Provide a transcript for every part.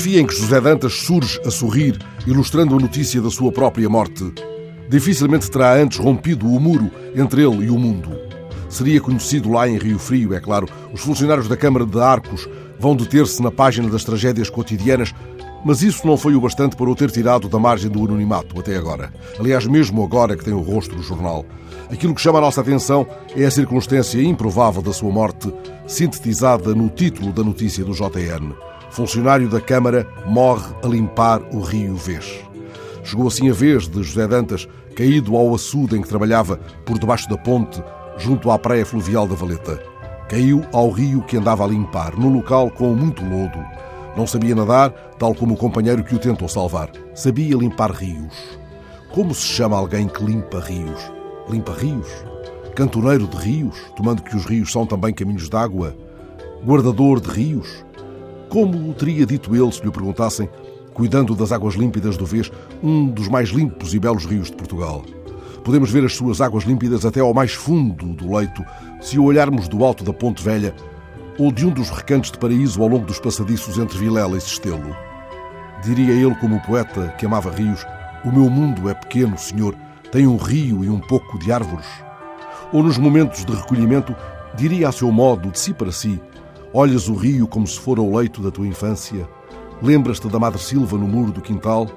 fotografia em que José Dantas surge a sorrir, ilustrando a notícia da sua própria morte, dificilmente terá antes rompido o muro entre ele e o mundo. Seria conhecido lá em Rio Frio, é claro. Os funcionários da Câmara de Arcos vão deter-se na página das tragédias cotidianas, mas isso não foi o bastante para o ter tirado da margem do anonimato até agora. Aliás, mesmo agora que tem o rosto no jornal. Aquilo que chama a nossa atenção é a circunstância improvável da sua morte, sintetizada no título da notícia do JN. Funcionário da Câmara morre a limpar o rio Vês. Chegou assim a vez de José Dantas, caído ao açude em que trabalhava por debaixo da ponte, junto à praia fluvial da Valeta. Caiu ao rio que andava a limpar, num local com muito lodo. Não sabia nadar, tal como o companheiro que o tentou salvar. Sabia limpar rios. Como se chama alguém que limpa rios? Limpa rios? Cantoneiro de rios, tomando que os rios são também caminhos d'água? Guardador de rios? Como o teria dito ele se lhe perguntassem, cuidando das águas límpidas do Vês, um dos mais limpos e belos rios de Portugal? Podemos ver as suas águas límpidas até ao mais fundo do leito, se o olharmos do alto da Ponte Velha ou de um dos recantos de paraíso ao longo dos passadiços entre Vilela e Sestelo. Diria ele, como o poeta que amava rios, o meu mundo é pequeno, senhor, tem um rio e um pouco de árvores. Ou nos momentos de recolhimento, diria a seu modo, de si para si, Olhas o rio como se fora o leito da tua infância. Lembras-te da Madre Silva no muro do quintal,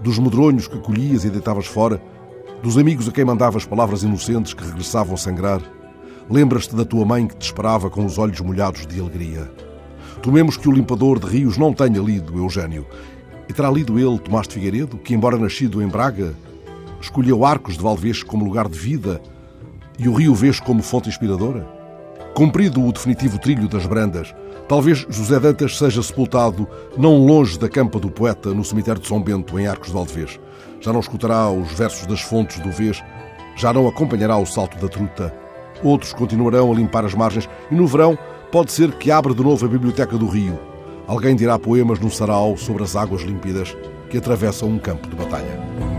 dos medronhos que colhias e deitavas fora, dos amigos a quem mandavas palavras inocentes que regressavam a sangrar. Lembras-te da tua mãe que te esperava com os olhos molhados de alegria. Tomemos que o limpador de rios não tenha lido Eugênio. E terá lido ele Tomás de Figueiredo, que, embora nascido em Braga, escolheu Arcos de Valdevez como lugar de vida e o Rio Vês como fonte inspiradora? Cumprido o definitivo trilho das brandas, talvez José Dantas seja sepultado não longe da campa do poeta, no cemitério de São Bento, em Arcos de Valdevez. Já não escutará os versos das fontes do Vês, já não acompanhará o salto da truta. Outros continuarão a limpar as margens e no verão pode ser que abra de novo a biblioteca do Rio. Alguém dirá poemas no sarau sobre as águas límpidas que atravessam um campo de batalha.